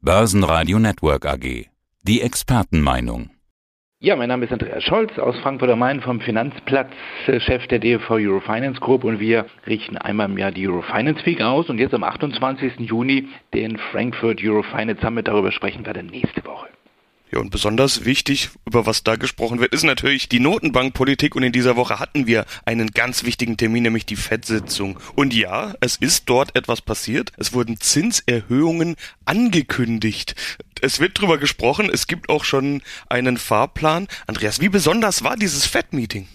Börsenradio Network AG. Die Expertenmeinung. Ja, mein Name ist Andreas Scholz aus Frankfurt am Main vom Finanzplatz, äh, Chef der DFV Eurofinance Group und wir richten einmal im Jahr die Eurofinance Week aus und jetzt am 28. Juni den Frankfurt Eurofinance Summit. Darüber sprechen wir dann nächste Woche. Ja, und besonders wichtig, über was da gesprochen wird, ist natürlich die Notenbankpolitik. Und in dieser Woche hatten wir einen ganz wichtigen Termin, nämlich die FED-Sitzung. Und ja, es ist dort etwas passiert. Es wurden Zinserhöhungen angekündigt. Es wird drüber gesprochen. Es gibt auch schon einen Fahrplan. Andreas, wie besonders war dieses FED-Meeting?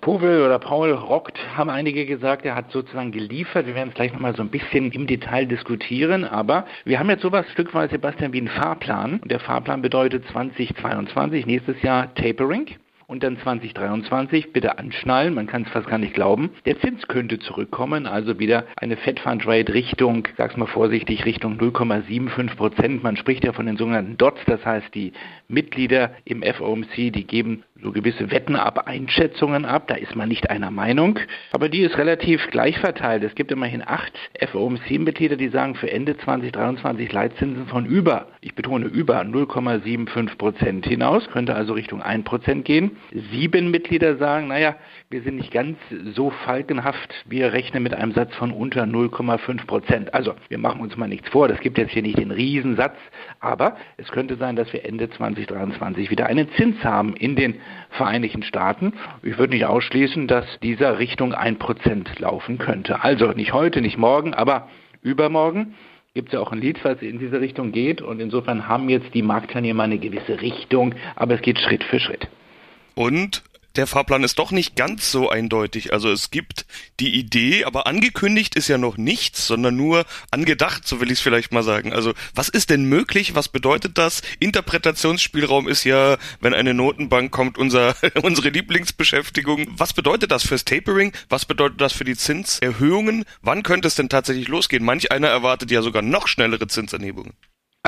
Powell oder Paul rockt, haben einige gesagt, er hat sozusagen geliefert. Wir werden es gleich nochmal so ein bisschen im Detail diskutieren, aber wir haben jetzt sowas stückweise, Sebastian, wie einen Fahrplan. Und der Fahrplan bedeutet 2022, nächstes Jahr Tapering und dann 2023 bitte anschnallen, man kann es fast gar nicht glauben. Der Zins könnte zurückkommen, also wieder eine Fed Fund Rate Richtung, sag's mal vorsichtig, Richtung 0,75 Prozent. Man spricht ja von den sogenannten Dots, das heißt die Mitglieder im FOMC, die geben so gewisse Wetten ab, Einschätzungen ab, da ist man nicht einer Meinung, aber die ist relativ gleich verteilt. Es gibt immerhin acht FOMC-Mitglieder, die sagen für Ende 2023 Leitzinsen von über, ich betone über 0,75 Prozent hinaus, könnte also Richtung 1 Prozent gehen. Sieben Mitglieder sagen, naja, wir sind nicht ganz so falkenhaft, wir rechnen mit einem Satz von unter 0,5 Prozent. Also wir machen uns mal nichts vor, das gibt jetzt hier nicht den Riesensatz, aber es könnte sein, dass wir Ende 2023 wieder einen Zins haben in den Vereinigten Staaten. Ich würde nicht ausschließen, dass dieser Richtung 1% laufen könnte. Also nicht heute, nicht morgen, aber übermorgen gibt es ja auch ein Lied, was in diese Richtung geht. Und insofern haben jetzt die Marktteilnehmer eine gewisse Richtung, aber es geht Schritt für Schritt. Und der Fahrplan ist doch nicht ganz so eindeutig. Also es gibt die Idee, aber angekündigt ist ja noch nichts, sondern nur angedacht, so will ich es vielleicht mal sagen. Also was ist denn möglich? Was bedeutet das? Interpretationsspielraum ist ja, wenn eine Notenbank kommt, unser, unsere Lieblingsbeschäftigung. Was bedeutet das fürs Tapering? Was bedeutet das für die Zinserhöhungen? Wann könnte es denn tatsächlich losgehen? Manch einer erwartet ja sogar noch schnellere Zinsanhebungen.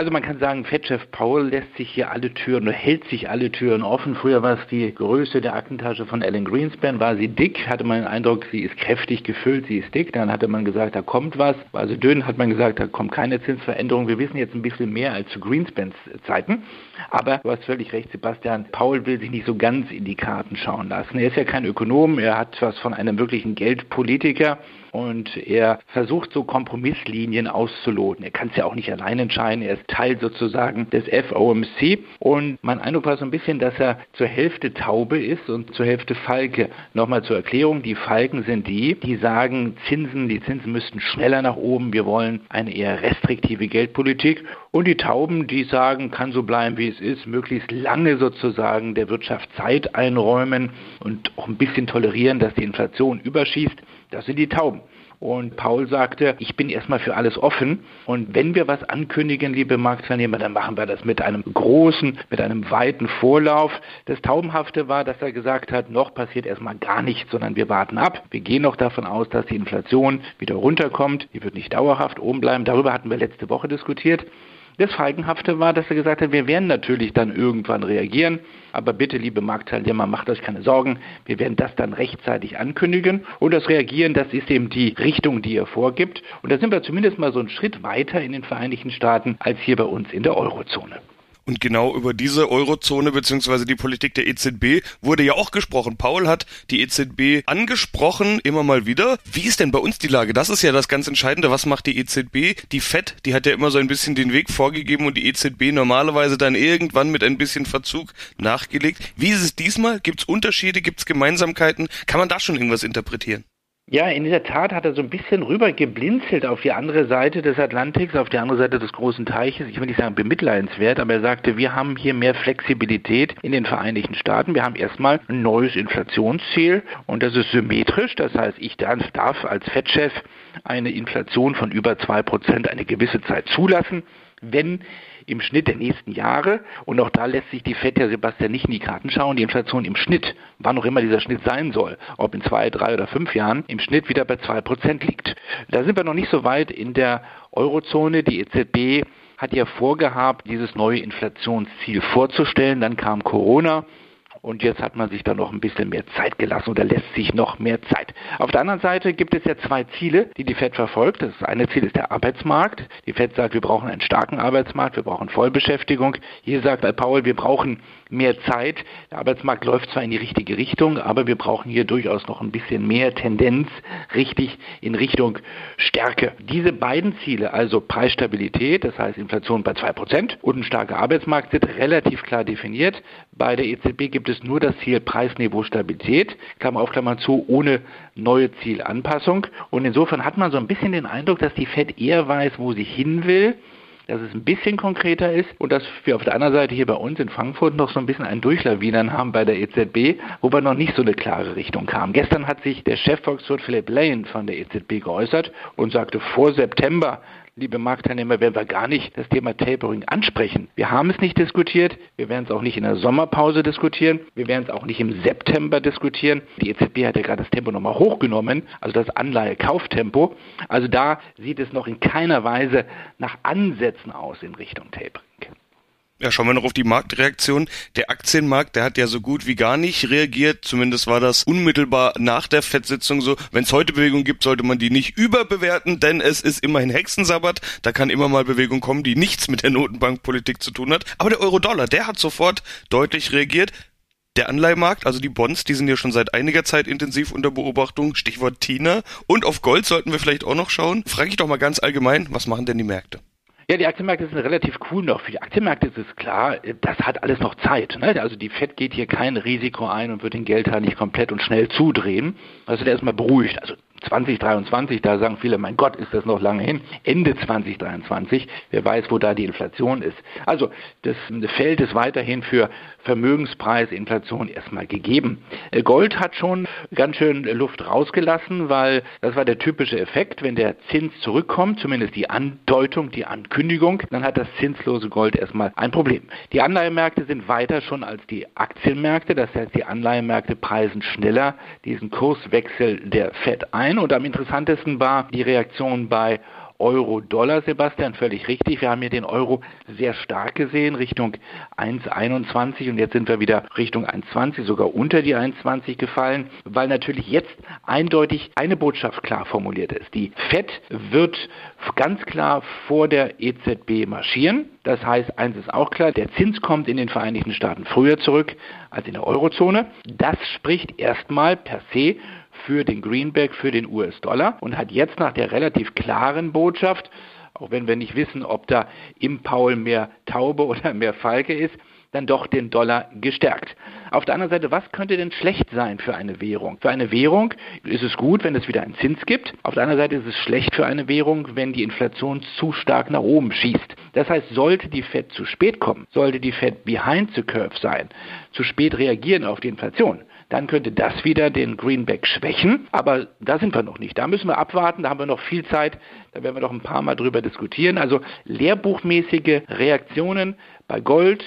Also man kann sagen, Fettchef Paul lässt sich hier alle Türen hält sich alle Türen offen. Früher war es die Größe der Aktentasche von Alan Greenspan, war sie dick, hatte man den Eindruck, sie ist kräftig gefüllt, sie ist dick. Dann hatte man gesagt, da kommt was. War sie dünn, hat man gesagt, da kommt keine Zinsveränderung. Wir wissen jetzt ein bisschen mehr als zu Greenspans Zeiten. Aber du hast völlig recht, Sebastian. Paul will sich nicht so ganz in die Karten schauen lassen. Er ist ja kein Ökonom, er hat was von einem wirklichen Geldpolitiker und er versucht so Kompromisslinien auszuloten. Er kann es ja auch nicht allein entscheiden, er ist Teil sozusagen des FOMC und mein Eindruck war so ein bisschen, dass er zur Hälfte Taube ist und zur Hälfte Falke. Nochmal zur Erklärung, die Falken sind die, die sagen, Zinsen, die Zinsen müssten schneller nach oben, wir wollen eine eher restriktive Geldpolitik und die Tauben, die sagen, kann so bleiben, wie es ist, möglichst lange sozusagen der Wirtschaft Zeit einräumen und auch ein bisschen tolerieren, dass die Inflation überschießt. Das sind die Tauben. Und Paul sagte, ich bin erstmal für alles offen. Und wenn wir was ankündigen, liebe Marktteilnehmer, dann machen wir das mit einem großen, mit einem weiten Vorlauf. Das Taubenhafte war, dass er gesagt hat, noch passiert erstmal gar nichts, sondern wir warten ab. Wir gehen noch davon aus, dass die Inflation wieder runterkommt. Die wird nicht dauerhaft oben bleiben. Darüber hatten wir letzte Woche diskutiert. Das Feigenhafte war, dass er gesagt hat, wir werden natürlich dann irgendwann reagieren, aber bitte, liebe Marktteilnehmer, macht euch keine Sorgen, wir werden das dann rechtzeitig ankündigen. Und das Reagieren, das ist eben die Richtung, die er vorgibt. Und da sind wir zumindest mal so einen Schritt weiter in den Vereinigten Staaten als hier bei uns in der Eurozone. Und genau über diese Eurozone beziehungsweise die Politik der EZB wurde ja auch gesprochen. Paul hat die EZB angesprochen, immer mal wieder. Wie ist denn bei uns die Lage? Das ist ja das ganz Entscheidende. Was macht die EZB? Die FED, die hat ja immer so ein bisschen den Weg vorgegeben und die EZB normalerweise dann irgendwann mit ein bisschen Verzug nachgelegt. Wie ist es diesmal? Gibt es Unterschiede? Gibt es Gemeinsamkeiten? Kann man da schon irgendwas interpretieren? Ja, in der Tat hat er so ein bisschen rüber geblinzelt auf die andere Seite des Atlantiks, auf die andere Seite des großen Teiches. Ich will nicht sagen bemitleidenswert, aber er sagte, wir haben hier mehr Flexibilität in den Vereinigten Staaten. Wir haben erstmal ein neues Inflationsziel und das ist symmetrisch. Das heißt, ich darf als Fettchef eine Inflation von über zwei Prozent eine gewisse Zeit zulassen, wenn im Schnitt der nächsten Jahre, und auch da lässt sich die FED ja Sebastian nicht in die Karten schauen, die Inflation im Schnitt, wann auch immer dieser Schnitt sein soll, ob in zwei, drei oder fünf Jahren, im Schnitt wieder bei zwei Prozent liegt. Da sind wir noch nicht so weit in der Eurozone. Die EZB hat ja vorgehabt, dieses neue Inflationsziel vorzustellen. Dann kam Corona und jetzt hat man sich da noch ein bisschen mehr Zeit gelassen oder lässt sich noch mehr Zeit. Auf der anderen Seite gibt es ja zwei Ziele, die die Fed verfolgt. Das eine Ziel ist der Arbeitsmarkt. Die Fed sagt, wir brauchen einen starken Arbeitsmarkt, wir brauchen Vollbeschäftigung. Hier sagt Paul, wir brauchen mehr Zeit. Der Arbeitsmarkt läuft zwar in die richtige Richtung, aber wir brauchen hier durchaus noch ein bisschen mehr Tendenz richtig in Richtung Stärke. Diese beiden Ziele, also Preisstabilität, das heißt Inflation bei 2% und ein starker Arbeitsmarkt, sind relativ klar definiert. Bei der EZB gibt es nur das Ziel Preisniveau Stabilität, Klammer auf Klammer zu, ohne neue Zielanpassung. Und insofern hat man so ein bisschen den Eindruck, dass die Fed eher weiß, wo sie hin will dass es ein bisschen konkreter ist und dass wir auf der anderen Seite hier bei uns in Frankfurt noch so ein bisschen ein Durchlawinern haben bei der EZB, wo wir noch nicht so eine klare Richtung kamen. Gestern hat sich der Chefvolkswirt Philipp Lane von der EZB geäußert und sagte, vor September liebe Marktteilnehmer, werden wir gar nicht das Thema Tapering ansprechen. Wir haben es nicht diskutiert, wir werden es auch nicht in der Sommerpause diskutieren, wir werden es auch nicht im September diskutieren. Die EZB hat ja gerade das Tempo nochmal hochgenommen, also das Anleihekauftempo. Also da sieht es noch in keiner Weise nach Ansätzen aus in Richtung Tapering. Ja, schauen wir noch auf die Marktreaktion. Der Aktienmarkt, der hat ja so gut wie gar nicht reagiert. Zumindest war das unmittelbar nach der FED-Sitzung so. Wenn es heute Bewegung gibt, sollte man die nicht überbewerten, denn es ist immerhin Hexensabbat. Da kann immer mal Bewegung kommen, die nichts mit der Notenbankpolitik zu tun hat. Aber der Euro-Dollar, der hat sofort deutlich reagiert. Der Anleihemarkt, also die Bonds, die sind ja schon seit einiger Zeit intensiv unter Beobachtung. Stichwort Tina. Und auf Gold sollten wir vielleicht auch noch schauen. Frage ich doch mal ganz allgemein, was machen denn die Märkte? Ja, die Aktienmärkte sind relativ cool noch. Für die Aktienmärkte ist es klar, das hat alles noch Zeit. Ne? Also die FED geht hier kein Risiko ein und wird den Geldhahn nicht komplett und schnell zudrehen. Also der ist mal beruhigt. Also 2023, da sagen viele, mein Gott, ist das noch lange hin. Ende 2023, wer weiß, wo da die Inflation ist. Also das Feld ist weiterhin für Vermögenspreisinflation erstmal gegeben. Äh, Gold hat schon ganz schön Luft rausgelassen, weil das war der typische Effekt, wenn der Zins zurückkommt, zumindest die Andeutung, die Ankündigung, dann hat das zinslose Gold erstmal ein Problem. Die Anleihemärkte sind weiter schon als die Aktienmärkte, das heißt die Anleihemärkte preisen schneller diesen Kurswechsel der Fed ein und am interessantesten war die Reaktion bei Euro-Dollar, Sebastian, völlig richtig. Wir haben hier den Euro sehr stark gesehen, Richtung 1,21 und jetzt sind wir wieder Richtung 1,20, sogar unter die 1,20 gefallen, weil natürlich jetzt eindeutig eine Botschaft klar formuliert ist. Die FED wird ganz klar vor der EZB marschieren. Das heißt, eins ist auch klar, der Zins kommt in den Vereinigten Staaten früher zurück als in der Eurozone. Das spricht erstmal per se für den Greenback, für den US-Dollar und hat jetzt nach der relativ klaren Botschaft, auch wenn wir nicht wissen, ob da im Paul mehr Taube oder mehr Falke ist, dann doch den Dollar gestärkt. Auf der anderen Seite, was könnte denn schlecht sein für eine Währung? Für eine Währung ist es gut, wenn es wieder einen Zins gibt. Auf der anderen Seite ist es schlecht für eine Währung, wenn die Inflation zu stark nach oben schießt. Das heißt, sollte die Fed zu spät kommen, sollte die Fed behind the curve sein, zu spät reagieren auf die Inflation, dann könnte das wieder den Greenback schwächen. Aber da sind wir noch nicht. Da müssen wir abwarten, da haben wir noch viel Zeit, da werden wir noch ein paar Mal drüber diskutieren. Also lehrbuchmäßige Reaktionen bei Gold,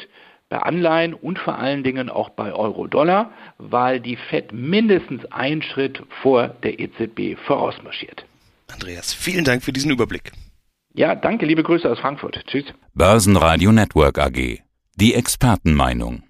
bei Anleihen und vor allen Dingen auch bei Euro-Dollar, weil die Fed mindestens einen Schritt vor der EZB vorausmarschiert. Andreas, vielen Dank für diesen Überblick. Ja, danke, liebe Grüße aus Frankfurt. Tschüss. Börsenradio Network AG. Die Expertenmeinung.